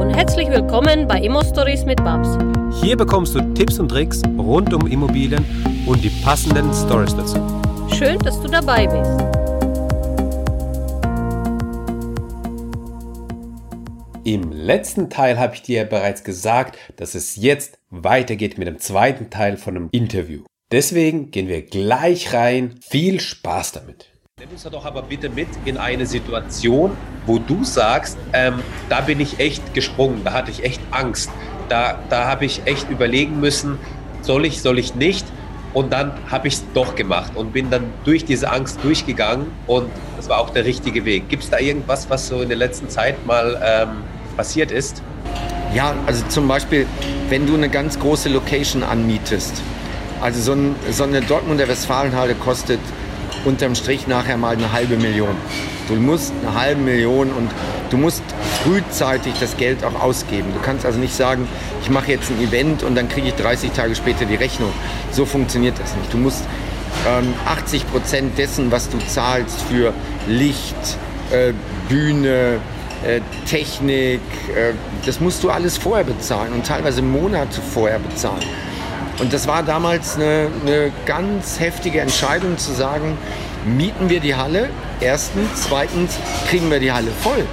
und herzlich willkommen bei Immo Stories mit Babs. Hier bekommst du Tipps und Tricks rund um Immobilien und die passenden Stories dazu. Schön, dass du dabei bist. Im letzten Teil habe ich dir bereits gesagt, dass es jetzt weitergeht mit dem zweiten Teil von einem Interview. Deswegen gehen wir gleich rein. Viel Spaß damit. Nimm uns doch aber bitte mit in eine Situation, wo du sagst, ähm, da bin ich echt gesprungen, da hatte ich echt Angst, da, da habe ich echt überlegen müssen, soll ich, soll ich nicht? Und dann habe ich es doch gemacht und bin dann durch diese Angst durchgegangen und das war auch der richtige Weg. Gibt es da irgendwas, was so in der letzten Zeit mal ähm, passiert ist? Ja, also zum Beispiel, wenn du eine ganz große Location anmietest. Also so, ein, so eine Dortmunder Westfalenhalle kostet unterm Strich nachher mal eine halbe Million. Du musst eine halbe Million und du musst frühzeitig das Geld auch ausgeben. Du kannst also nicht sagen, ich mache jetzt ein Event und dann kriege ich 30 Tage später die Rechnung. So funktioniert das nicht. Du musst ähm, 80 Prozent dessen, was du zahlst für Licht, äh, Bühne, äh, Technik, äh, das musst du alles vorher bezahlen und teilweise Monate vorher bezahlen. Und das war damals eine, eine ganz heftige Entscheidung zu sagen, mieten wir die Halle, erstens, zweitens, kriegen wir die Halle voll.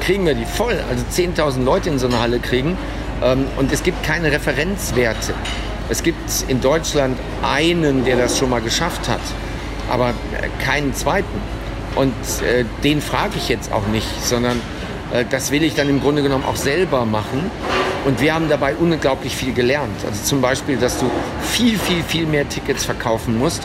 Kriegen wir die voll, also 10.000 Leute in so eine Halle kriegen. Ähm, und es gibt keine Referenzwerte. Es gibt in Deutschland einen, der das schon mal geschafft hat, aber keinen zweiten. Und äh, den frage ich jetzt auch nicht, sondern das will ich dann im Grunde genommen auch selber machen. Und wir haben dabei unglaublich viel gelernt. Also zum Beispiel, dass du viel, viel, viel mehr Tickets verkaufen musst,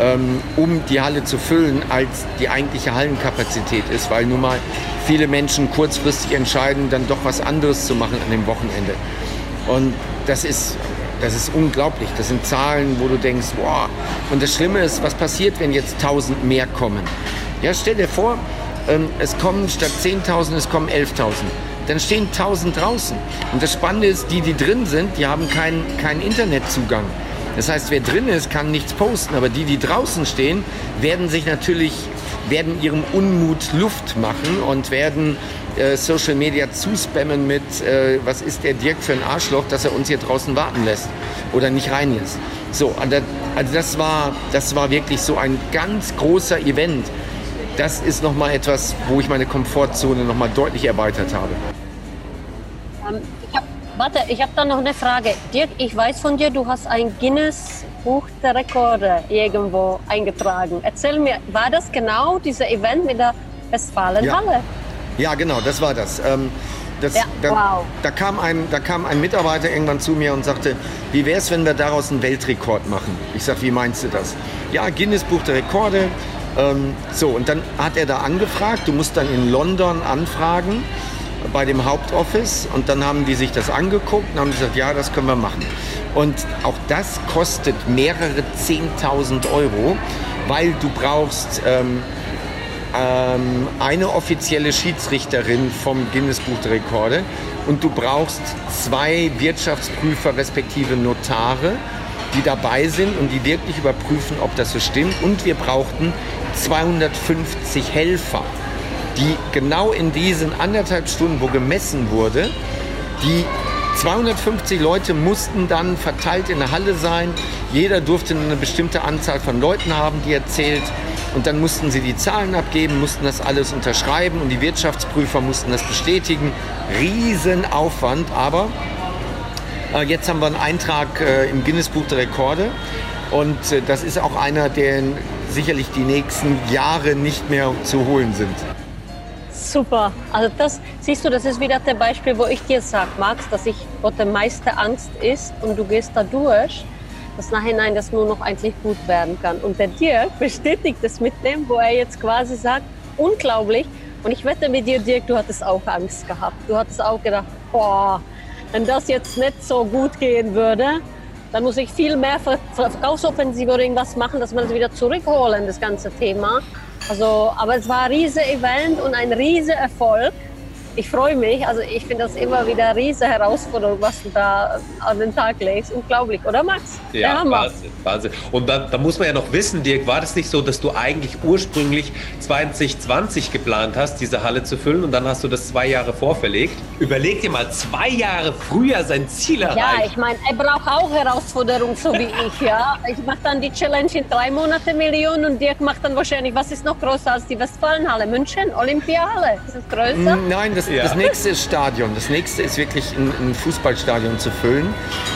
ähm, um die Halle zu füllen, als die eigentliche Hallenkapazität ist, weil nun mal viele Menschen kurzfristig entscheiden, dann doch was anderes zu machen an dem Wochenende. Und das ist, das ist unglaublich. Das sind Zahlen, wo du denkst, wow. Und das Schlimme ist, was passiert, wenn jetzt 1000 mehr kommen? Ja, stell dir vor, ähm, es kommen statt 10.000, es kommen 11.000 dann stehen 1000 draußen. Und das Spannende ist, die, die drin sind, die haben keinen kein Internetzugang. Das heißt, wer drin ist, kann nichts posten, aber die, die draußen stehen, werden sich natürlich, werden ihrem Unmut Luft machen und werden äh, Social Media zuspammen mit, äh, was ist der Dirk für ein Arschloch, dass er uns hier draußen warten lässt oder nicht reinlässt. So, also das war, das war wirklich so ein ganz großer Event das ist nochmal etwas, wo ich meine Komfortzone nochmal deutlich erweitert habe. Ähm, ich hab, warte, ich habe da noch eine Frage. Dirk, ich weiß von dir, du hast ein Guinness Buch der Rekorde irgendwo eingetragen. Erzähl mir, war das genau dieser Event mit der Westfalenhalle? Ja. ja, genau, das war das. Ähm, das, ja, da, wow. da, kam ein, da kam ein Mitarbeiter irgendwann zu mir und sagte, wie wäre es, wenn wir daraus einen Weltrekord machen? Ich sage, wie meinst du das? Ja, Guinness Buch der Rekorde, ähm, so, und dann hat er da angefragt. Du musst dann in London anfragen bei dem Hauptoffice und dann haben die sich das angeguckt und haben gesagt, ja, das können wir machen. Und auch das kostet mehrere 10.000 Euro, weil du brauchst ähm, ähm, eine offizielle Schiedsrichterin vom Guinness Buch der Rekorde und du brauchst zwei Wirtschaftsprüfer respektive Notare, die dabei sind und die wirklich überprüfen, ob das so stimmt. Und wir brauchten 250 Helfer, die genau in diesen anderthalb Stunden, wo gemessen wurde, die 250 Leute mussten dann verteilt in der Halle sein. Jeder durfte eine bestimmte Anzahl von Leuten haben, die erzählt. Und dann mussten sie die Zahlen abgeben, mussten das alles unterschreiben und die Wirtschaftsprüfer mussten das bestätigen. Riesenaufwand, aber äh, jetzt haben wir einen Eintrag äh, im Guinness Buch der Rekorde und äh, das ist auch einer, der sicherlich die nächsten Jahre nicht mehr zu holen sind. Super. Also das siehst du, das ist wieder das Beispiel, wo ich dir sage, Max, dass ich, wo die meiste Angst ist und du gehst da durch, dass nachhinein das nur noch eigentlich gut werden kann. Und der Dirk bestätigt das mit dem, wo er jetzt quasi sagt, unglaublich. Und ich wette mit dir, Dirk, du hattest auch Angst gehabt. Du hattest auch gedacht, boah, wenn das jetzt nicht so gut gehen würde, dann muss ich viel mehr Verkaufsoffensive oder irgendwas machen, dass wir das wieder zurückholen, das ganze Thema. Also, aber es war ein riesiges Event und ein riesiger Erfolg. Ich freue mich. Also ich finde das immer wieder eine riesige Herausforderung, was du da an den Tag legst. Unglaublich, oder Max? Ja, Wahnsinn, Wahnsinn. Und da, da muss man ja noch wissen, Dirk, war das nicht so, dass du eigentlich ursprünglich 2020 geplant hast, diese Halle zu füllen und dann hast du das zwei Jahre vorverlegt? Überleg dir mal, zwei Jahre früher sein Ziel erreicht. Ja, ich meine, er braucht auch Herausforderungen, so wie ich, ja. Ich mache dann die Challenge in drei Monate Millionen und Dirk macht dann wahrscheinlich, was ist noch größer als die Westfalenhalle? München? Olympiahalle? Ist es größer? Nein, das, ja. das nächste ist Stadion. Das nächste ist wirklich ein, ein, Fußballstadion zu füllen.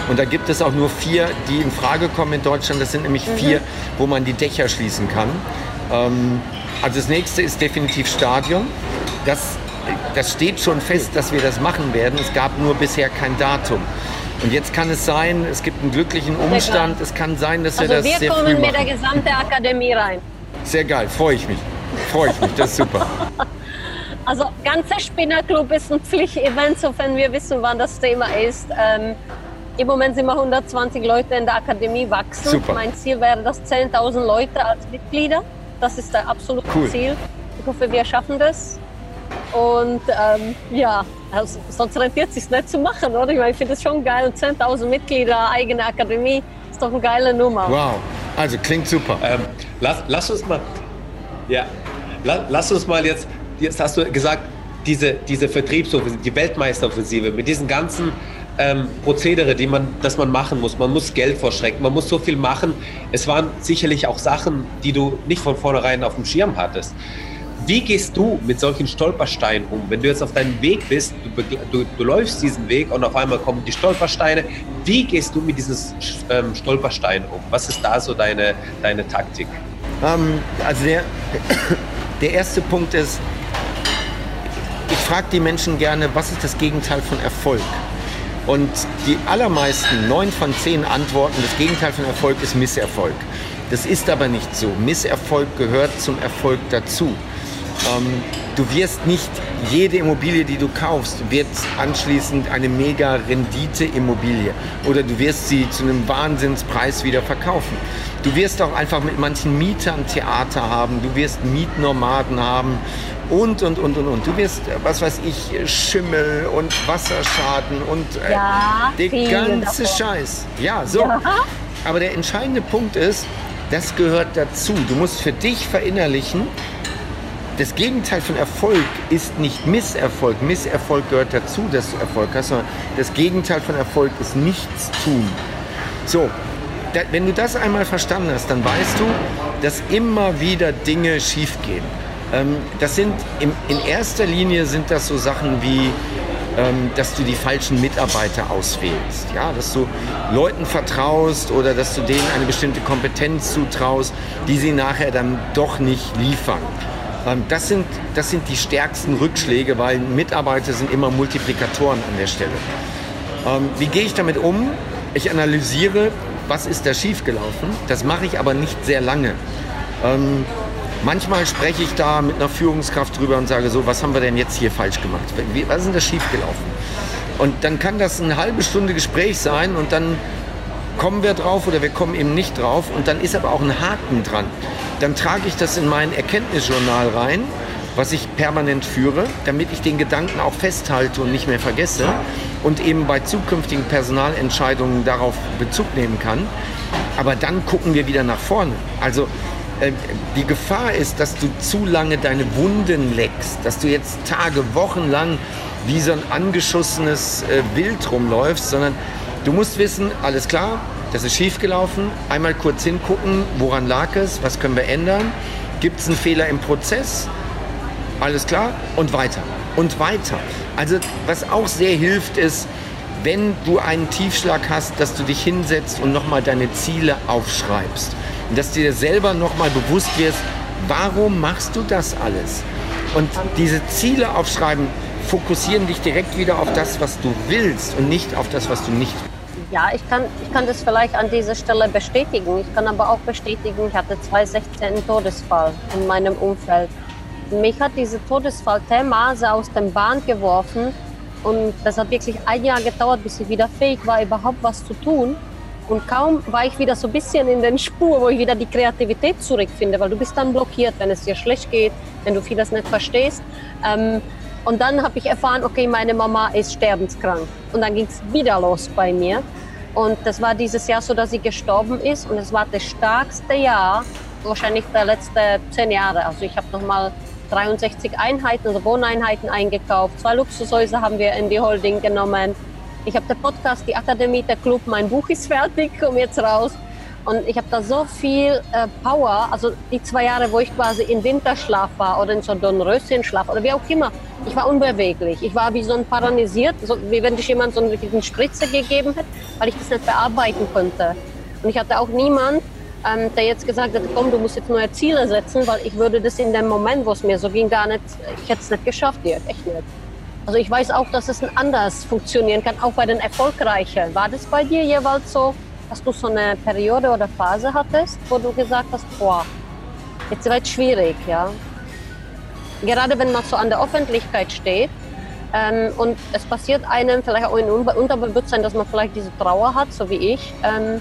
Und da gibt es auch nur vier, die in Frage kommen in Deutschland. Das sind nämlich mhm. vier, wo man die Dächer schließen kann. Ähm, also das nächste ist definitiv Stadion. Das, das steht schon fest, dass wir das machen werden. Es gab nur bisher kein Datum. Und jetzt kann es sein, es gibt einen glücklichen Umstand. Es kann sein, dass also wir das wir sehr früh machen. Wir kommen mit der gesamten Akademie rein. Sehr geil, freue ich mich. Freue ich mich, das ist super. Also ganzer Spinnerclub ist ein Pflichtevent, sofern wir wissen, wann das Thema ist. Ähm, Im Moment sind wir 120 Leute in der Akademie wachsen. Super. Mein Ziel wäre, dass 10.000 Leute als Mitglieder. Das ist das absolute Cool. Ziel. Ich hoffe, wir schaffen das. Und ähm, ja, also, sonst rentiert es sich nicht zu machen, oder? Ich, meine, ich finde es schon geil. 10.000 Mitglieder, eigene Akademie, ist doch eine geile Nummer. Wow, also klingt super. Ähm, lass, lass uns mal, ja, la, lass uns mal jetzt, jetzt hast du gesagt, diese, diese Vertriebsoffensive, die Weltmeisteroffensive mit diesen ganzen ähm, Prozedere, die man, dass man machen muss. Man muss Geld vorschrecken, man muss so viel machen. Es waren sicherlich auch Sachen, die du nicht von vornherein auf dem Schirm hattest. Wie gehst du mit solchen Stolpersteinen um? Wenn du jetzt auf deinem Weg bist, du, du, du läufst diesen Weg und auf einmal kommen die Stolpersteine. Wie gehst du mit diesen ähm, Stolpersteinen um? Was ist da so deine, deine Taktik? Ähm, also der, der erste Punkt ist, frage die Menschen gerne, was ist das Gegenteil von Erfolg? Und die allermeisten, neun von zehn Antworten, das Gegenteil von Erfolg ist Misserfolg. Das ist aber nicht so. Misserfolg gehört zum Erfolg dazu. Ähm, du wirst nicht jede Immobilie, die du kaufst, wird anschließend eine mega Rendite-Immobilie oder du wirst sie zu einem Wahnsinnspreis wieder verkaufen. Du wirst auch einfach mit manchen Mietern Theater haben, du wirst Mietnomaden haben und, und, und, und, und. Du wirst, was weiß ich, Schimmel und Wasserschaden und äh, Ja, der ganze davon. Scheiß. Ja, so. Ja. Aber der entscheidende Punkt ist, das gehört dazu. Du musst für dich verinnerlichen, das Gegenteil von Erfolg ist nicht Misserfolg. Misserfolg gehört dazu, dass du Erfolg hast, sondern das Gegenteil von Erfolg ist nichts tun. So, da, wenn du das einmal verstanden hast, dann weißt du, dass immer wieder Dinge schiefgehen. Ähm, das sind im, in erster Linie sind das so Sachen wie ähm, dass du die falschen Mitarbeiter auswählst, ja, dass du Leuten vertraust oder dass du denen eine bestimmte Kompetenz zutraust, die sie nachher dann doch nicht liefern. Ähm, das, sind, das sind die stärksten Rückschläge, weil Mitarbeiter sind immer Multiplikatoren an der Stelle. Ähm, wie gehe ich damit um? Ich analysiere, was ist da schiefgelaufen. Das mache ich aber nicht sehr lange. Ähm, manchmal spreche ich da mit einer Führungskraft drüber und sage so, was haben wir denn jetzt hier falsch gemacht? Was ist denn da schiefgelaufen? Und dann kann das eine halbe Stunde Gespräch sein und dann kommen wir drauf oder wir kommen eben nicht drauf und dann ist aber auch ein Haken dran. Dann trage ich das in mein Erkenntnisjournal rein, was ich permanent führe, damit ich den Gedanken auch festhalte und nicht mehr vergesse und eben bei zukünftigen Personalentscheidungen darauf Bezug nehmen kann. Aber dann gucken wir wieder nach vorne. Also äh, die Gefahr ist, dass du zu lange deine Wunden leckst, dass du jetzt Tage, Wochen lang wie so ein angeschossenes äh, Wild rumläufst, sondern du musst wissen, alles klar, das ist schiefgelaufen. Einmal kurz hingucken, woran lag es, was können wir ändern, gibt es einen Fehler im Prozess, alles klar und weiter und weiter. Also was auch sehr hilft ist, wenn du einen Tiefschlag hast, dass du dich hinsetzt und nochmal deine Ziele aufschreibst. Und dass dir selber nochmal bewusst wirst, warum machst du das alles? Und diese Ziele aufschreiben, fokussieren dich direkt wieder auf das, was du willst und nicht auf das, was du nicht willst. Ja, ich kann, ich kann das vielleicht an dieser Stelle bestätigen. Ich kann aber auch bestätigen, ich hatte 2016 Todesfall in meinem Umfeld. Mich hat dieser Todesfall dermaßen aus dem Bahn geworfen und das hat wirklich ein Jahr gedauert, bis ich wieder fähig war, überhaupt was zu tun. Und kaum war ich wieder so ein bisschen in den Spur, wo ich wieder die Kreativität zurückfinde, weil du bist dann blockiert, wenn es dir schlecht geht, wenn du vieles nicht verstehst. Ähm, Und dann habe ich erfahren, okay, meine Mama ist sterbenskrank. Und dann ging es wieder los bei mir. Und das war dieses Jahr so, dass sie gestorben ist. Und es war das stärkste Jahr, wahrscheinlich der letzten zehn Jahre. Also ich habe nochmal 63 Einheiten, also Wohneinheiten eingekauft. Zwei Luxushäuser haben wir in die Holding genommen. Ich habe den Podcast, die Akademie, der Club, mein Buch ist fertig, kommt jetzt raus. Und ich habe da so viel äh, Power, also die zwei Jahre, wo ich quasi in Winterschlaf war oder in so Dornröschenschlaf oder wie auch immer, ich war unbeweglich. Ich war wie so ein paralysiert, so, wie wenn dich jemand so eine Spritze gegeben hätte, weil ich das nicht bearbeiten konnte. Und ich hatte auch niemand, ähm, der jetzt gesagt hat, komm, du musst jetzt neue Ziele setzen, weil ich würde das in dem Moment, wo es mir so ging, gar nicht, ich hätte es nicht geschafft, Dirk, echt nicht. Also ich weiß auch, dass es anders funktionieren kann, auch bei den Erfolgreichen. War das bei dir jeweils so? Dass du so eine Periode oder Phase hattest, wo du gesagt hast, boah, jetzt wird es schwierig, ja. Gerade wenn man so an der Öffentlichkeit steht ähm, und es passiert einem vielleicht auch in Unterbewusstsein, dass man vielleicht diese Trauer hat, so wie ich, ähm,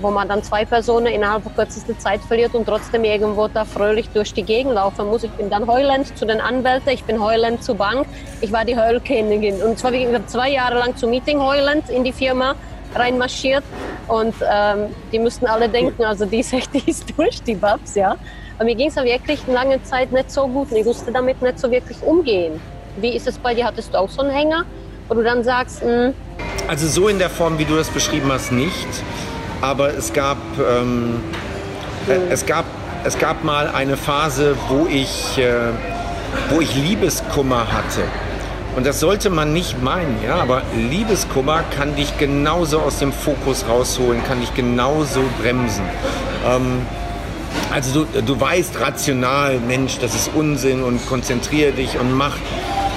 wo man dann zwei Personen innerhalb von kürzester Zeit verliert und trotzdem irgendwo da fröhlich durch die Gegend laufen muss. Ich bin dann heulend zu den Anwälten, ich bin heulend zur Bank, ich war die Heulkönigin. Und zwar wie zwei Jahre lang zum Meeting heulend in die Firma reinmarschiert und ähm, die müssten alle denken, also die ist echt die ist durch, die Babs, ja. Aber mir ging es ja wirklich eine lange Zeit nicht so gut und ich wusste damit nicht so wirklich umgehen. Wie ist es bei dir? Hattest du auch so einen Hänger, wo du dann sagst, mh, hm, also so in der Form, wie du das beschrieben hast, nicht. Aber es gab, ähm, äh, hm. es gab, es gab mal eine Phase, wo ich, äh, wo ich Liebeskummer hatte. Und das sollte man nicht meinen, ja, aber Liebeskummer kann dich genauso aus dem Fokus rausholen, kann dich genauso bremsen. Ähm, also du, du weißt rational, Mensch, das ist Unsinn und konzentriere dich und mach.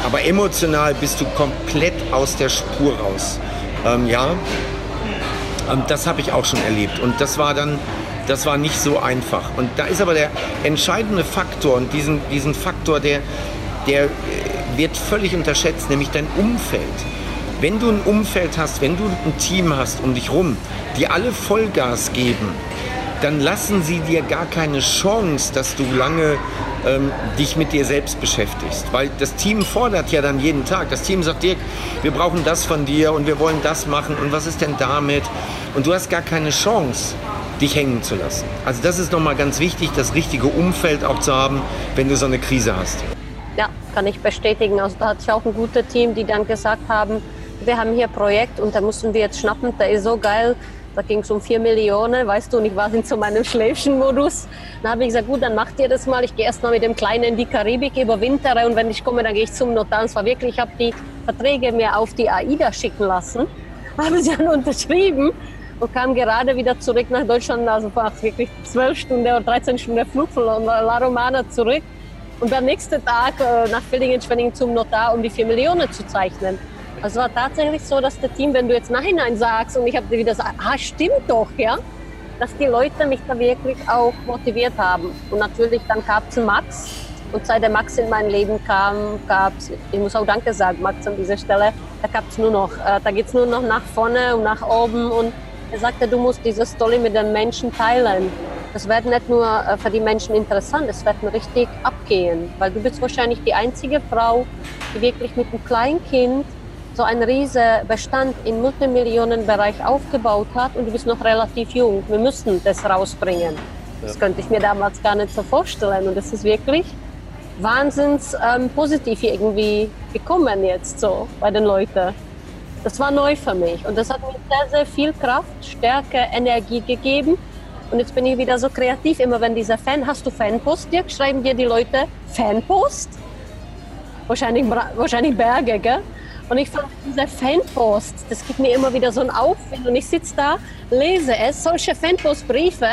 Aber emotional bist du komplett aus der Spur raus. Ähm, ja, ähm, das habe ich auch schon erlebt. Und das war dann, das war nicht so einfach. Und da ist aber der entscheidende Faktor und diesen, diesen Faktor, der, der wird völlig unterschätzt, nämlich dein Umfeld. Wenn du ein Umfeld hast, wenn du ein Team hast um dich rum, die alle Vollgas geben, dann lassen sie dir gar keine Chance, dass du lange ähm, dich mit dir selbst beschäftigst. Weil das Team fordert ja dann jeden Tag. Das Team sagt dir, wir brauchen das von dir und wir wollen das machen und was ist denn damit? Und du hast gar keine Chance, dich hängen zu lassen. Also das ist nochmal ganz wichtig, das richtige Umfeld auch zu haben, wenn du so eine Krise hast. Ja, kann ich bestätigen. Also da hatte ich auch ein gutes Team, die dann gesagt haben, wir haben hier ein Projekt und da mussten wir jetzt schnappen, der ist so geil. Da ging es um vier Millionen, weißt du, und ich war in so meinem Schläfchenmodus. Dann habe ich gesagt, gut, dann macht ihr das mal. Ich gehe erst mal mit dem Kleinen in die Karibik, überwintere und wenn ich komme, dann gehe ich zum Notar. Und zwar wirklich, ich habe die Verträge mir auf die AIDA schicken lassen, habe sie dann unterschrieben und kam gerade wieder zurück nach Deutschland, also wirklich zwölf Stunden oder 13 Stunden Flug von La Romana zurück und am nächsten Tag äh, nach Villingen-Schwenningen zum Notar, um die 4 Millionen zu zeichnen. Also war tatsächlich so, dass das Team, wenn du jetzt nachhinein sagst und ich habe dir wieder gesagt, ah, stimmt doch, ja, dass die Leute mich da wirklich auch motiviert haben. Und natürlich dann gab es Max. Und seit der Max in mein Leben kam, gab es, ich muss auch Danke sagen, Max an dieser Stelle, da gab es nur noch, äh, da geht es nur noch nach vorne und nach oben. Und er sagte, du musst diese Story mit den Menschen teilen. Das wird nicht nur äh, für die Menschen interessant, es wird richtig abgehen, weil du bist wahrscheinlich die einzige Frau, die wirklich mit einem kleinen Kind so einen riesen Bestand im Multimillionenbereich aufgebaut hat und du bist noch relativ jung. Wir müssen das rausbringen. Das könnte ich mir damals gar nicht so vorstellen und das ist wirklich wahnsinns ähm, positiv irgendwie gekommen jetzt so bei den Leuten. Das war neu für mich und das hat mir sehr, sehr viel Kraft, Stärke, Energie gegeben und jetzt bin ich wieder so kreativ, immer wenn dieser Fan, hast du Fanpost, Dirk? Schreiben dir die Leute Fanpost? Wahrscheinlich, wahrscheinlich Berge, gell? Und ich fand diese Fanpost, das gibt mir immer wieder so ein Aufwind. Und ich sitze da, lese es, solche Fanpost-Briefe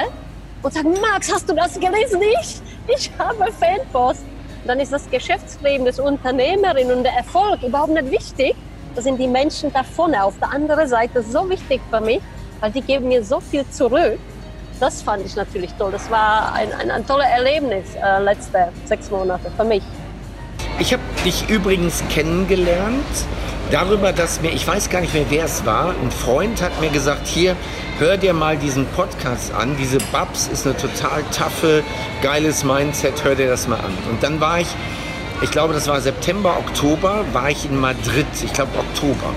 und sage, Max, hast du das gelesen? Ich, ich habe Fanpost. Und dann ist das Geschäftsleben des Unternehmerin und der Erfolg überhaupt nicht wichtig. Das sind die Menschen da vorne auf der anderen Seite so wichtig für mich, weil die geben mir so viel zurück das fand ich natürlich toll. Das war ein, ein, ein tolles Erlebnis, äh, letzte sechs Monate für mich. Ich habe dich übrigens kennengelernt darüber, dass mir, ich weiß gar nicht mehr, wer es war, ein Freund hat mir gesagt, hier, hör dir mal diesen Podcast an. Diese Babs ist eine total taffe, geiles Mindset, hör dir das mal an. Und dann war ich ich glaube, das war September, Oktober, war ich in Madrid. Ich glaube Oktober.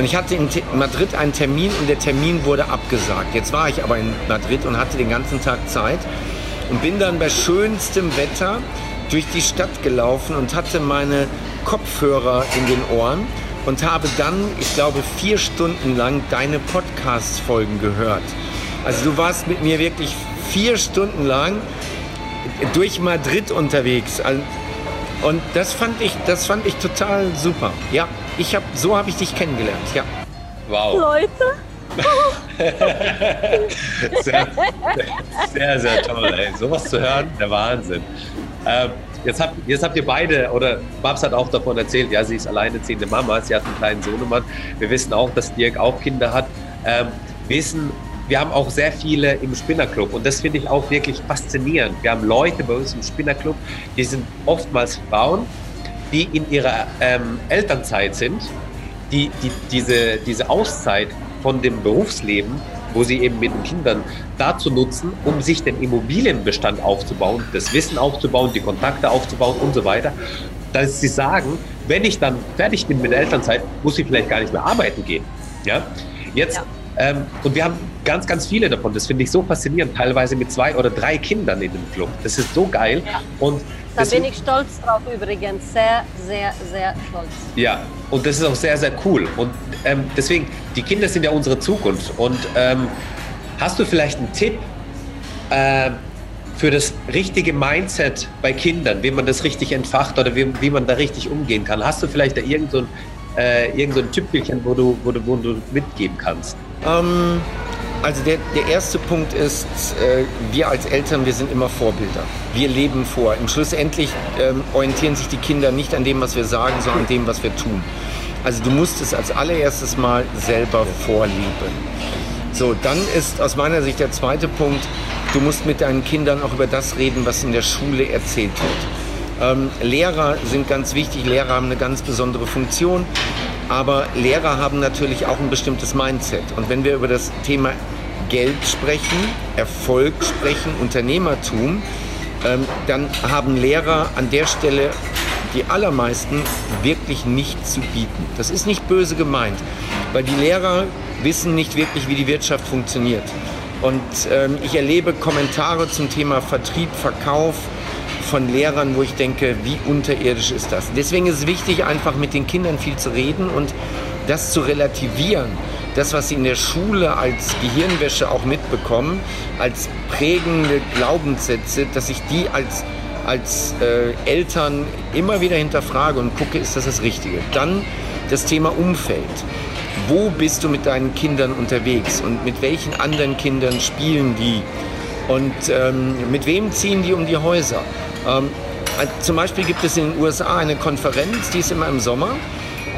Und ich hatte in Madrid einen Termin und der Termin wurde abgesagt. Jetzt war ich aber in Madrid und hatte den ganzen Tag Zeit und bin dann bei schönstem Wetter durch die Stadt gelaufen und hatte meine Kopfhörer in den Ohren und habe dann, ich glaube, vier Stunden lang deine Podcast-Folgen gehört. Also du warst mit mir wirklich vier Stunden lang durch Madrid unterwegs. Und das fand ich, das fand ich total super. Ja, ich hab, so habe ich dich kennengelernt. Ja. Wow. Leute. sehr, sehr, sehr toll, ey. Sowas zu hören, der Wahnsinn. Ähm, jetzt, habt, jetzt habt ihr beide, oder Babs hat auch davon erzählt, ja, sie ist alleineziehende Mama, sie hat einen kleinen Sohnemann. Wir wissen auch, dass Dirk auch Kinder hat. Ähm, wissen, wir haben auch sehr viele im Spinnerclub und das finde ich auch wirklich faszinierend. Wir haben Leute bei uns im Spinnerclub, die sind oftmals Frauen, die in ihrer ähm, Elternzeit sind, die, die diese, diese Auszeit von dem Berufsleben, wo sie eben mit den Kindern dazu nutzen, um sich den Immobilienbestand aufzubauen, das Wissen aufzubauen, die Kontakte aufzubauen und so weiter, dass sie sagen, wenn ich dann fertig bin mit der Elternzeit, muss ich vielleicht gar nicht mehr arbeiten gehen. Ja? Jetzt ja. Ähm, und wir haben ganz, ganz viele davon. Das finde ich so faszinierend, teilweise mit zwei oder drei Kindern in dem Club. Das ist so geil. Ja. Und da bin ich stolz drauf übrigens. Sehr, sehr, sehr stolz. Ja, und das ist auch sehr, sehr cool. Und ähm, deswegen, die Kinder sind ja unsere Zukunft. Und ähm, hast du vielleicht einen Tipp äh, für das richtige Mindset bei Kindern, wie man das richtig entfacht oder wie, wie man da richtig umgehen kann? Hast du vielleicht da irgend so ein, äh, irgend so ein Tüpfelchen, wo du, wo, du, wo du mitgeben kannst? Ähm, also der, der erste Punkt ist, äh, wir als Eltern, wir sind immer Vorbilder. Wir leben vor. Im Schlussendlich ähm, orientieren sich die Kinder nicht an dem, was wir sagen, sondern an dem, was wir tun. Also du musst es als allererstes mal selber vorleben. So, dann ist aus meiner Sicht der zweite Punkt, du musst mit deinen Kindern auch über das reden, was in der Schule erzählt wird. Ähm, Lehrer sind ganz wichtig, Lehrer haben eine ganz besondere Funktion. Aber Lehrer haben natürlich auch ein bestimmtes Mindset. Und wenn wir über das Thema Geld sprechen, Erfolg sprechen, Unternehmertum, ähm, dann haben Lehrer an der Stelle die allermeisten wirklich nichts zu bieten. Das ist nicht böse gemeint, weil die Lehrer wissen nicht wirklich, wie die Wirtschaft funktioniert. Und ähm, ich erlebe Kommentare zum Thema Vertrieb, Verkauf, von Lehrern, wo ich denke, wie unterirdisch ist das? Deswegen ist es wichtig, einfach mit den Kindern viel zu reden und das zu relativieren. Das, was sie in der Schule als Gehirnwäsche auch mitbekommen, als prägende Glaubenssätze, dass ich die als, als äh, Eltern immer wieder hinterfrage und gucke, ist das das Richtige? Dann das Thema Umfeld. Wo bist du mit deinen Kindern unterwegs und mit welchen anderen Kindern spielen die? Und ähm, mit wem ziehen die um die Häuser? Ähm, äh, zum Beispiel gibt es in den USA eine Konferenz, die ist immer im Sommer.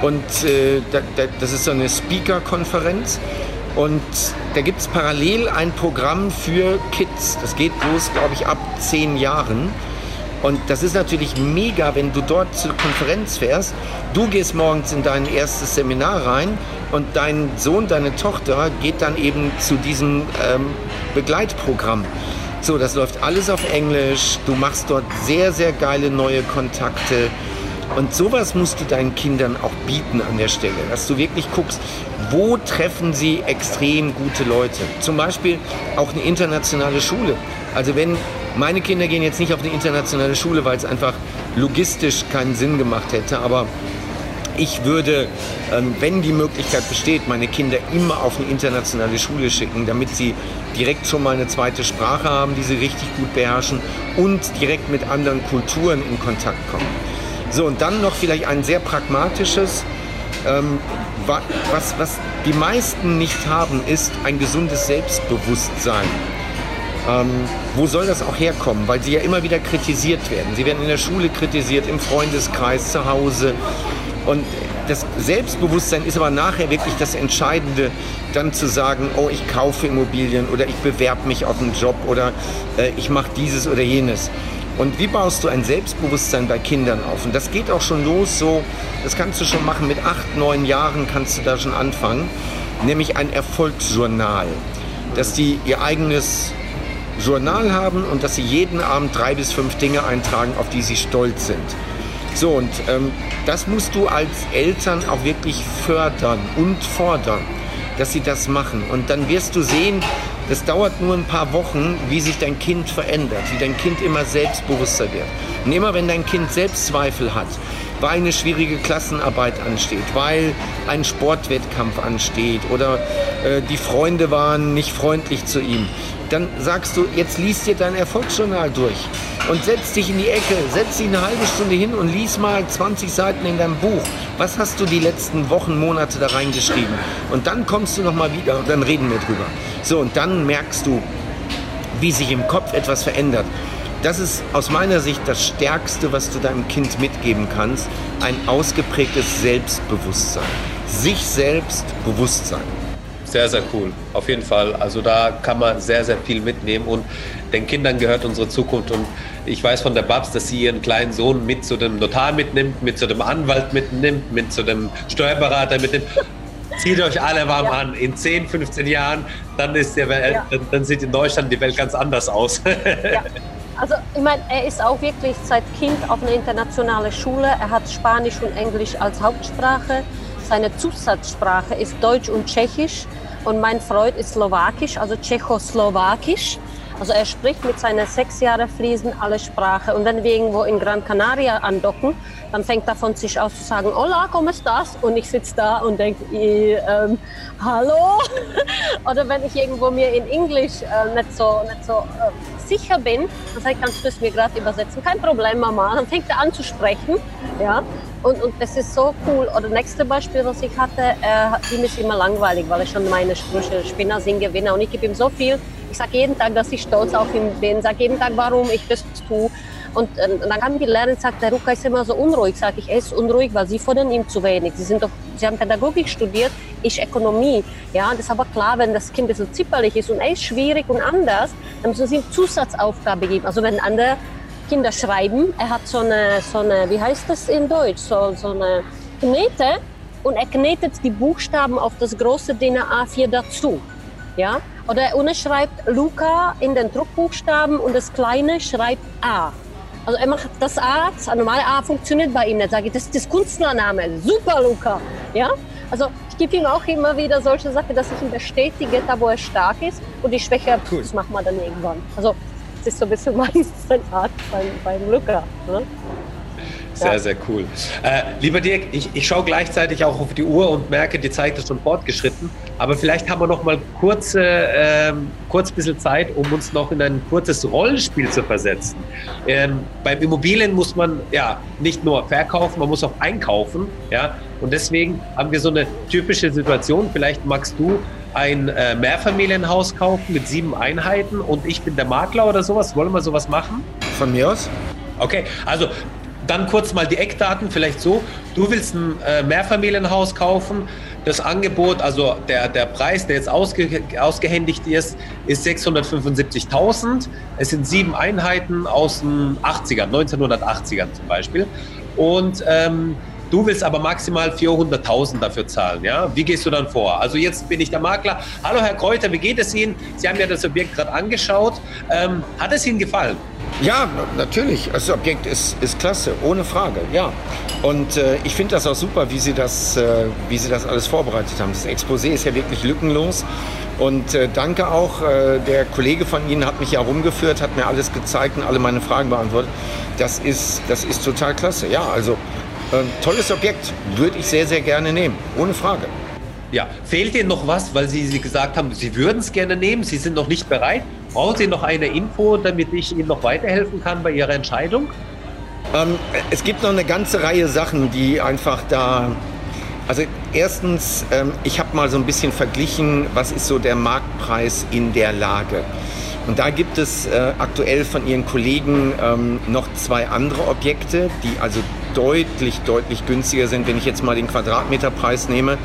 Und äh, da, da, das ist so eine Speaker-Konferenz. Und da gibt es parallel ein Programm für Kids. Das geht los, glaube ich, ab zehn Jahren. Und das ist natürlich mega, wenn du dort zur Konferenz fährst. Du gehst morgens in dein erstes Seminar rein und dein Sohn, deine Tochter geht dann eben zu diesem ähm, Begleitprogramm. So, das läuft alles auf Englisch. Du machst dort sehr, sehr geile neue Kontakte. Und sowas musst du deinen Kindern auch bieten an der Stelle, dass du wirklich guckst, wo treffen sie extrem gute Leute. Zum Beispiel auch eine internationale Schule. Also wenn meine Kinder gehen jetzt nicht auf eine internationale Schule, weil es einfach logistisch keinen Sinn gemacht hätte, aber ich würde, ähm, wenn die Möglichkeit besteht, meine Kinder immer auf eine internationale Schule schicken, damit sie direkt schon mal eine zweite Sprache haben, die sie richtig gut beherrschen und direkt mit anderen Kulturen in Kontakt kommen. So, und dann noch vielleicht ein sehr pragmatisches, ähm, was, was die meisten nicht haben, ist ein gesundes Selbstbewusstsein. Ähm, wo soll das auch herkommen? Weil sie ja immer wieder kritisiert werden. Sie werden in der Schule kritisiert, im Freundeskreis, zu Hause. Und das Selbstbewusstsein ist aber nachher wirklich das Entscheidende, dann zu sagen, oh, ich kaufe Immobilien oder ich bewerbe mich auf einen Job oder äh, ich mache dieses oder jenes. Und wie baust du ein Selbstbewusstsein bei Kindern auf? Und das geht auch schon los, so, das kannst du schon machen, mit acht, neun Jahren kannst du da schon anfangen, nämlich ein Erfolgsjournal, dass die ihr eigenes Journal haben und dass sie jeden Abend drei bis fünf Dinge eintragen, auf die sie stolz sind. So, und ähm, das musst du als Eltern auch wirklich fördern und fordern, dass sie das machen. Und dann wirst du sehen, das dauert nur ein paar Wochen, wie sich dein Kind verändert, wie dein Kind immer selbstbewusster wird. Und immer wenn dein Kind Selbstzweifel hat, weil eine schwierige Klassenarbeit ansteht, weil ein Sportwettkampf ansteht oder äh, die Freunde waren nicht freundlich zu ihm, dann sagst du, jetzt liest dir dein Erfolgsjournal durch und setz dich in die Ecke, setz dich eine halbe Stunde hin und lies mal 20 Seiten in deinem Buch. Was hast du die letzten Wochen, Monate da reingeschrieben? Und dann kommst du nochmal wieder und dann reden wir drüber. So, und dann merkst du, wie sich im Kopf etwas verändert. Das ist aus meiner Sicht das Stärkste, was du deinem Kind mitgeben kannst. Ein ausgeprägtes Selbstbewusstsein. Sich selbst bewusst sein. Sehr, sehr cool. Auf jeden Fall. Also da kann man sehr, sehr viel mitnehmen und den Kindern gehört unsere Zukunft. Und ich weiß von der Babs, dass sie ihren kleinen Sohn mit zu dem Notar mitnimmt, mit zu dem Anwalt mitnimmt, mit zu dem Steuerberater mitnimmt. Zieht euch alle warm ja. an. In 10, 15 Jahren, dann, ist der Welt, ja. dann, dann sieht in Deutschland die Welt ganz anders aus. Ja. Also ich meine, er ist auch wirklich seit Kind auf einer internationalen Schule. Er hat Spanisch und Englisch als Hauptsprache. Seine Zusatzsprache ist Deutsch und Tschechisch. Und mein Freund ist Slowakisch, also Tschechoslowakisch. Also er spricht mit seinen sechs Jahren fließend alle Sprachen. Und wenn wir irgendwo in Gran Canaria andocken, dann fängt er von sich aus zu sagen, hola, ¿cómo estás? Und ich sitze da und denke, ähm, hallo? Oder wenn ich irgendwo mir in Englisch äh, nicht so, nicht so äh, sicher bin, dann sage ich, kannst du es mir gerade übersetzen? Kein Problem, Mama. Dann fängt er an zu sprechen. Ja? Und, und das ist so cool. Oder nächste Beispiel, was ich hatte, äh, ihm ist immer langweilig, weil ich schon meine Sprüche Spinner singe, Winner. Und ich gebe ihm so viel. Ich sage jeden Tag, dass ich stolz auf ihn bin. Sage jeden Tag, warum ich das tue. Und äh, dann haben wir lernen, sagt der Ruka ist immer so unruhig. Sag ich, er ist unruhig, weil sie fordern ihm zu wenig. Sie sind doch, sie haben Pädagogik studiert, ich Ökonomie. Ja, das ist aber klar, wenn das Kind ein bisschen zipperlich ist und er ist schwierig und anders, dann müssen sie ihm Zusatzaufgabe geben. Also wenn andere Kinder schreiben. Er hat so eine, so eine wie heißt das in Deutsch, so, so eine Knete und er knetet die Buchstaben auf das große DIN A4 dazu. Ja? Oder er schreibt Luca in den Druckbuchstaben und das kleine schreibt A. Also er macht das A, das normale A funktioniert bei ihm nicht. Sage ich, das ist das Künstlername. Super, Luca. Ja? Also ich gebe ihm auch immer wieder solche Sachen, dass ich ihn bestätige, da wo er stark ist und die Schwäche, cool. das machen wir dann irgendwann. Also das ist so ein bisschen meine Art beim, beim Luca. Ne? Sehr, sehr cool. Äh, lieber Dirk, ich, ich schaue gleichzeitig auch auf die Uhr und merke, die Zeit ist schon fortgeschritten. Aber vielleicht haben wir noch mal kurz, äh, kurz ein bisschen Zeit, um uns noch in ein kurzes Rollenspiel zu versetzen. Ähm, beim Immobilien muss man ja nicht nur verkaufen, man muss auch einkaufen. Ja? Und deswegen haben wir so eine typische Situation. Vielleicht magst du ein äh, Mehrfamilienhaus kaufen mit sieben Einheiten und ich bin der Makler oder sowas. Wollen wir sowas machen? Von mir aus. Okay, also dann kurz mal die Eckdaten, vielleicht so. Du willst ein äh, Mehrfamilienhaus kaufen. Das Angebot, also der, der Preis, der jetzt ausge, ausgehändigt ist, ist 675.000. Es sind sieben Einheiten aus den 80ern, 1980ern zum Beispiel. Und ähm, Du willst aber maximal 400.000 dafür zahlen, ja? Wie gehst du dann vor? Also jetzt bin ich der Makler. Hallo Herr Kräuter, wie geht es Ihnen? Sie haben ja das Objekt gerade angeschaut. Ähm, hat es Ihnen gefallen? Ja, natürlich. Das Objekt ist, ist klasse, ohne Frage, ja. Und äh, ich finde das auch super, wie Sie, das, äh, wie Sie das alles vorbereitet haben. Das Exposé ist ja wirklich lückenlos. Und äh, danke auch, äh, der Kollege von Ihnen hat mich ja rumgeführt, hat mir alles gezeigt und alle meine Fragen beantwortet. Das ist, das ist total klasse. Ja, also ähm, tolles Objekt, würde ich sehr, sehr gerne nehmen, ohne Frage. Ja, fehlt Ihnen noch was, weil Sie, Sie gesagt haben, Sie würden es gerne nehmen, Sie sind noch nicht bereit? Brauchen Sie noch eine Info, damit ich Ihnen noch weiterhelfen kann bei Ihrer Entscheidung? Ähm, es gibt noch eine ganze Reihe Sachen, die einfach da. Also erstens, ähm, ich habe mal so ein bisschen verglichen, was ist so der Marktpreis in der Lage. Und da gibt es äh, aktuell von Ihren Kollegen ähm, noch zwei andere Objekte, die also deutlich, deutlich günstiger sind, wenn ich jetzt mal den Quadratmeterpreis nehme,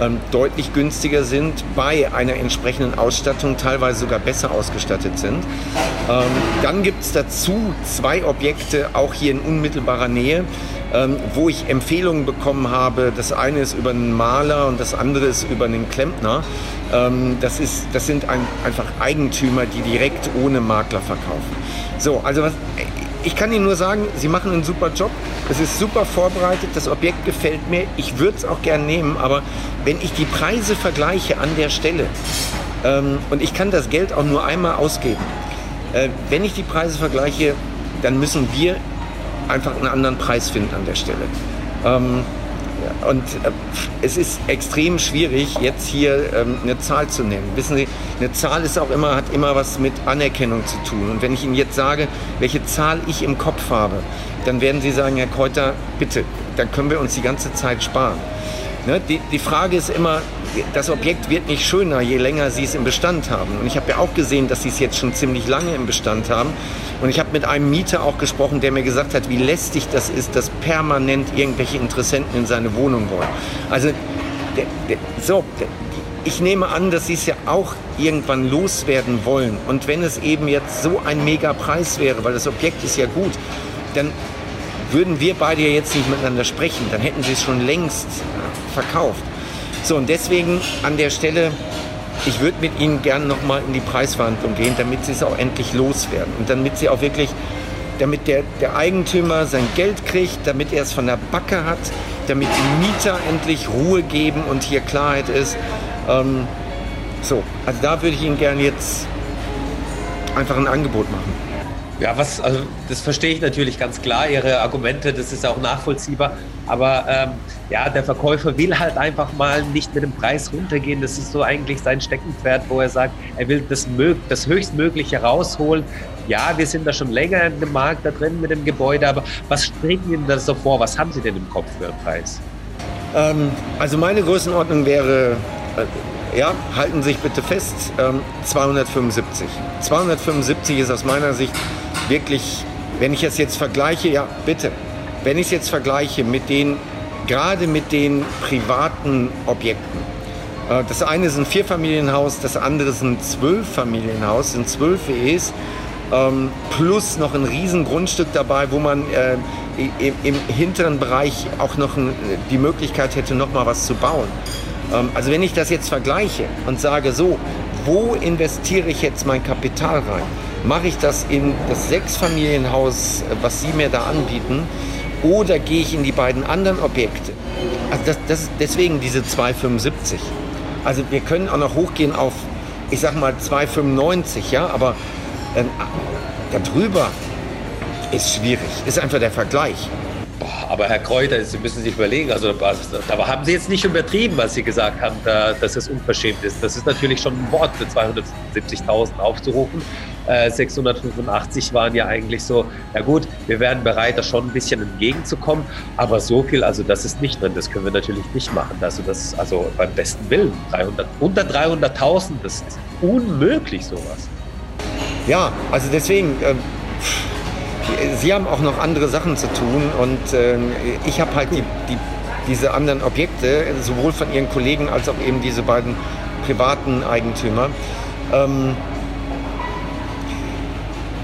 ähm, deutlich günstiger sind, bei einer entsprechenden Ausstattung teilweise sogar besser ausgestattet sind. Ähm, dann gibt es dazu zwei Objekte, auch hier in unmittelbarer Nähe, ähm, wo ich Empfehlungen bekommen habe. Das eine ist über einen Maler und das andere ist über einen Klempner. Ähm, das, ist, das sind ein, einfach Eigentümer, die direkt ohne Makler verkaufen. So, also was, ich kann Ihnen nur sagen, Sie machen einen super Job. Es ist super vorbereitet, das Objekt gefällt mir. Ich würde es auch gern nehmen, aber wenn ich die Preise vergleiche an der Stelle, ähm, und ich kann das Geld auch nur einmal ausgeben, äh, wenn ich die Preise vergleiche, dann müssen wir einfach einen anderen Preis finden an der Stelle. Ähm, und äh, es ist extrem schwierig, jetzt hier ähm, eine Zahl zu nennen. Wissen Sie, eine Zahl ist auch immer, hat immer was mit Anerkennung zu tun. Und wenn ich Ihnen jetzt sage, welche Zahl ich im Kopf habe, dann werden Sie sagen, Herr Kräuter, bitte, dann können wir uns die ganze Zeit sparen. Ne? Die, die Frage ist immer, das Objekt wird nicht schöner, je länger Sie es im Bestand haben. Und ich habe ja auch gesehen, dass Sie es jetzt schon ziemlich lange im Bestand haben. Und ich habe mit einem Mieter auch gesprochen, der mir gesagt hat, wie lästig das ist, dass permanent irgendwelche Interessenten in seine Wohnung wollen. Also, der, der, so, der, ich nehme an, dass Sie es ja auch irgendwann loswerden wollen. Und wenn es eben jetzt so ein mega Preis wäre, weil das Objekt ist ja gut, dann würden wir beide ja jetzt nicht miteinander sprechen. Dann hätten Sie es schon längst verkauft. So, und deswegen an der Stelle, ich würde mit Ihnen gerne nochmal in die Preisverhandlung gehen, damit Sie es auch endlich loswerden. Und damit Sie auch wirklich, damit der, der Eigentümer sein Geld kriegt, damit er es von der Backe hat, damit die Mieter endlich Ruhe geben und hier Klarheit ist. Ähm, so, also da würde ich Ihnen gerne jetzt einfach ein Angebot machen. Ja, was, also das verstehe ich natürlich ganz klar, Ihre Argumente, das ist auch nachvollziehbar. Aber ähm, ja, der Verkäufer will halt einfach mal nicht mit dem Preis runtergehen. Das ist so eigentlich sein Steckenpferd, wo er sagt, er will das, das Höchstmögliche rausholen. Ja, wir sind da schon länger in dem Markt da drin mit dem Gebäude, aber was strecken Ihnen das so vor? Was haben Sie denn im Kopf für einen Preis? Ähm, also meine Größenordnung wäre, äh, ja, halten Sie sich bitte fest, ähm, 275. 275 ist aus meiner Sicht wirklich, wenn ich es jetzt vergleiche, ja, bitte, wenn ich es jetzt vergleiche mit den, gerade mit den privaten Objekten, äh, das eine ist ein Vierfamilienhaus, das andere ist ein Zwölffamilienhaus, sind zwölf WEs, ähm, plus noch ein riesen Grundstück dabei, wo man äh, im, hinteren Bereich auch noch die Möglichkeit hätte, noch mal was zu bauen. Ähm, also wenn ich das jetzt vergleiche und sage, so, wo investiere ich jetzt mein Kapital rein? Mache ich das in das Sechsfamilienhaus, was Sie mir da anbieten, oder gehe ich in die beiden anderen Objekte? Also das, das deswegen diese 2,75. Also wir können auch noch hochgehen auf, ich sag mal 2,95, ja, aber äh, darüber ist schwierig, ist einfach der Vergleich. Aber Herr Kräuter, Sie müssen sich überlegen, also da haben Sie jetzt nicht übertrieben, was Sie gesagt haben, da, dass es unverschämt ist. Das ist natürlich schon ein Wort für 270.000 aufzurufen. Äh, 685 waren ja eigentlich so, ja gut, wir wären bereit, da schon ein bisschen entgegenzukommen, aber so viel, also das ist nicht drin, das können wir natürlich nicht machen. Also das also beim besten Willen, 300, unter 300.000, das ist unmöglich sowas. Ja, also deswegen, äh, Sie haben auch noch andere Sachen zu tun und äh, ich habe halt die, die, diese anderen Objekte, sowohl von Ihren Kollegen als auch eben diese beiden privaten Eigentümer. Ähm,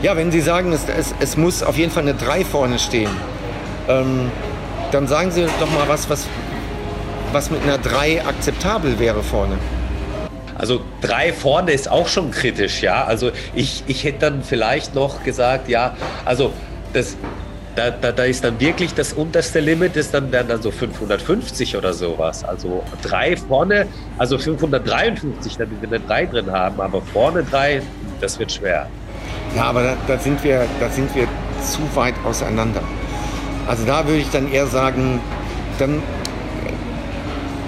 ja, wenn Sie sagen, es, es, es, muss auf jeden Fall eine 3 vorne stehen, ähm, dann sagen Sie doch mal was, was, was mit einer 3 akzeptabel wäre vorne. Also drei vorne ist auch schon kritisch, ja. Also ich, ich hätte dann vielleicht noch gesagt, ja, also das, da, da, da ist dann wirklich das unterste Limit, ist dann, wären dann so 550 oder sowas. Also drei vorne, also 553, damit wir eine drei drin haben, aber vorne drei, das wird schwer. Ja, aber da, da, sind wir, da sind wir zu weit auseinander. Also da würde ich dann eher sagen, dann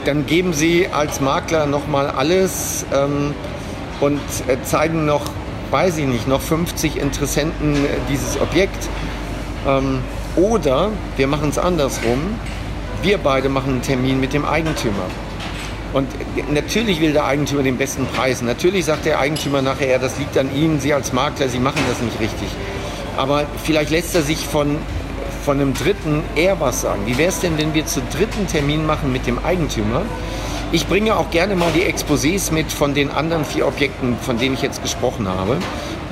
dann geben Sie als Makler nochmal alles ähm, und äh, zeigen noch, weiß ich nicht, noch 50 Interessenten äh, dieses Objekt. Ähm, oder wir machen es andersrum, wir beide machen einen Termin mit dem Eigentümer. Und natürlich will der Eigentümer den besten Preis. Natürlich sagt der Eigentümer nachher, das liegt an Ihnen, Sie als Makler, Sie machen das nicht richtig. Aber vielleicht lässt er sich von von einem dritten eher was sagen. Wie wäre es denn, wenn wir zu dritten Termin machen mit dem Eigentümer? Ich bringe auch gerne mal die Exposés mit von den anderen vier Objekten, von denen ich jetzt gesprochen habe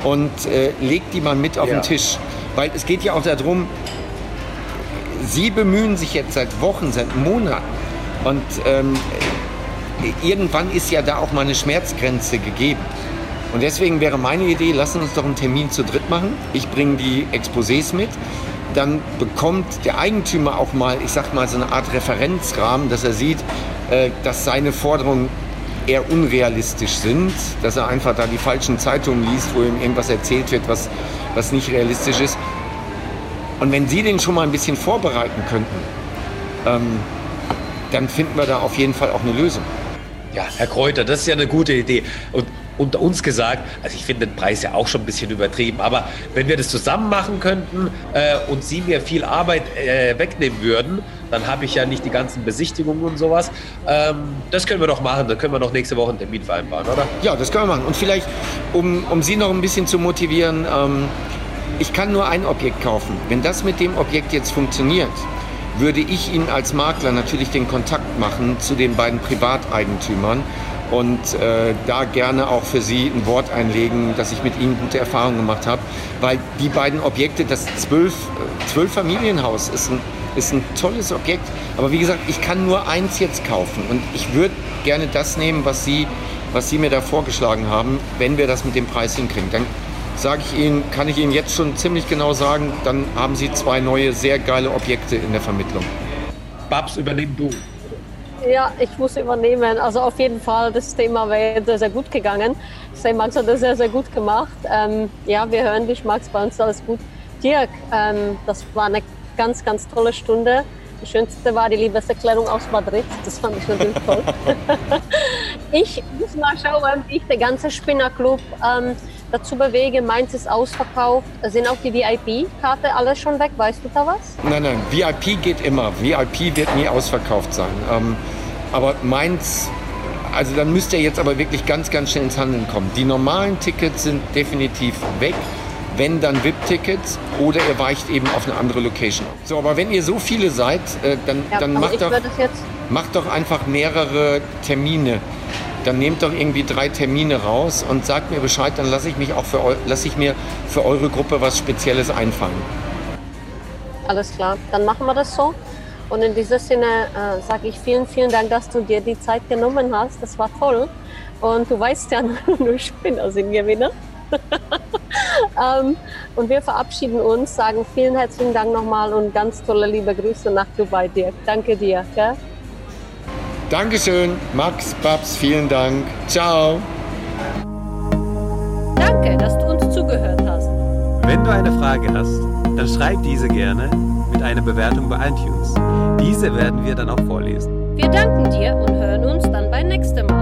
und äh, leg die mal mit auf ja. den Tisch. Weil es geht ja auch darum, Sie bemühen sich jetzt seit Wochen, seit Monaten und ähm, irgendwann ist ja da auch mal eine Schmerzgrenze gegeben. Und deswegen wäre meine Idee, lassen uns doch einen Termin zu dritt machen. Ich bringe die Exposés mit. Dann bekommt der Eigentümer auch mal, ich sag mal, so eine Art Referenzrahmen, dass er sieht, äh, dass seine Forderungen eher unrealistisch sind, dass er einfach da die falschen Zeitungen liest, wo ihm irgendwas erzählt wird, was, was nicht realistisch ist. Und wenn Sie den schon mal ein bisschen vorbereiten könnten, ähm, dann finden wir da auf jeden Fall auch eine Lösung. Ja, Herr Kräuter, das ist ja eine gute Idee. Und unter uns gesagt, also ich finde den Preis ja auch schon ein bisschen übertrieben, aber wenn wir das zusammen machen könnten äh, und Sie mir viel Arbeit äh, wegnehmen würden, dann habe ich ja nicht die ganzen Besichtigungen und sowas. Ähm, das können wir doch machen, dann können wir noch nächste Woche einen Termin vereinbaren, oder? Ja, das können wir machen. Und vielleicht, um, um Sie noch ein bisschen zu motivieren, ähm, ich kann nur ein Objekt kaufen. Wenn das mit dem Objekt jetzt funktioniert, würde ich Ihnen als Makler natürlich den Kontakt machen zu den beiden Privateigentümern und äh, da gerne auch für Sie ein Wort einlegen, dass ich mit Ihnen gute Erfahrungen gemacht habe, weil die beiden Objekte, das zwölf, äh, zwölf Familienhaus ist ein, ist ein tolles Objekt, aber wie gesagt, ich kann nur eins jetzt kaufen und ich würde gerne das nehmen, was Sie, was Sie mir da vorgeschlagen haben, wenn wir das mit dem Preis hinkriegen. Dann sage ich Ihnen, kann ich Ihnen jetzt schon ziemlich genau sagen, dann haben Sie zwei neue, sehr geile Objekte in der Vermittlung. Babs, übernehmen du. Ja, ich muss übernehmen. Also auf jeden Fall, das Thema wäre sehr, sehr gut gegangen. Sehe, Max hat das sehr, sehr gut gemacht. Ähm, ja, wir hören dich, Max, bei uns alles gut. Dirk, ähm, das war eine ganz, ganz tolle Stunde. Die schönste war die Liebeserklärung aus Madrid. Das fand ich natürlich toll. ich muss mal schauen, wie ich den ganzen Spinnerclub ähm, dazu bewege. Meins ist ausverkauft. Sind auch die VIP-Karte alles schon weg? Weißt du da was? Nein, nein, VIP geht immer. VIP wird nie ausverkauft sein. Ähm, aber meins, also dann müsst ihr jetzt aber wirklich ganz, ganz schnell ins Handeln kommen. Die normalen Tickets sind definitiv weg. Wenn dann VIP-Tickets oder ihr weicht eben auf eine andere Location. So, aber wenn ihr so viele seid, äh, dann, Ja, dann also macht, doch, macht doch einfach mehrere Termine. Dann nehmt doch irgendwie drei Termine raus und sagt mir Bescheid, dann lasse ich, mich auch für eu lasse ich mir für eure Gruppe was Spezielles einfallen. Alles klar, dann machen wir das so. Und in diesem Sinne äh, sage ich vielen, vielen Dank, dass du dir die Zeit genommen hast. Das war toll. Und du weißt ja, nur Spinner sind Gewinner. ähm, und wir verabschieden uns, sagen vielen herzlichen Dank nochmal und ganz tolle liebe Grüße nach Dubai, Dirk. Danke dir. Gell? Dankeschön, Max, Babs, vielen Dank. Ciao. Danke, dass du uns zugehört hast. Wenn du eine Frage hast, dann schreib diese gerne mit einer Bewertung bei iTunes. Diese werden wir dann auch vorlesen. Wir danken dir und hören uns dann beim nächsten Mal.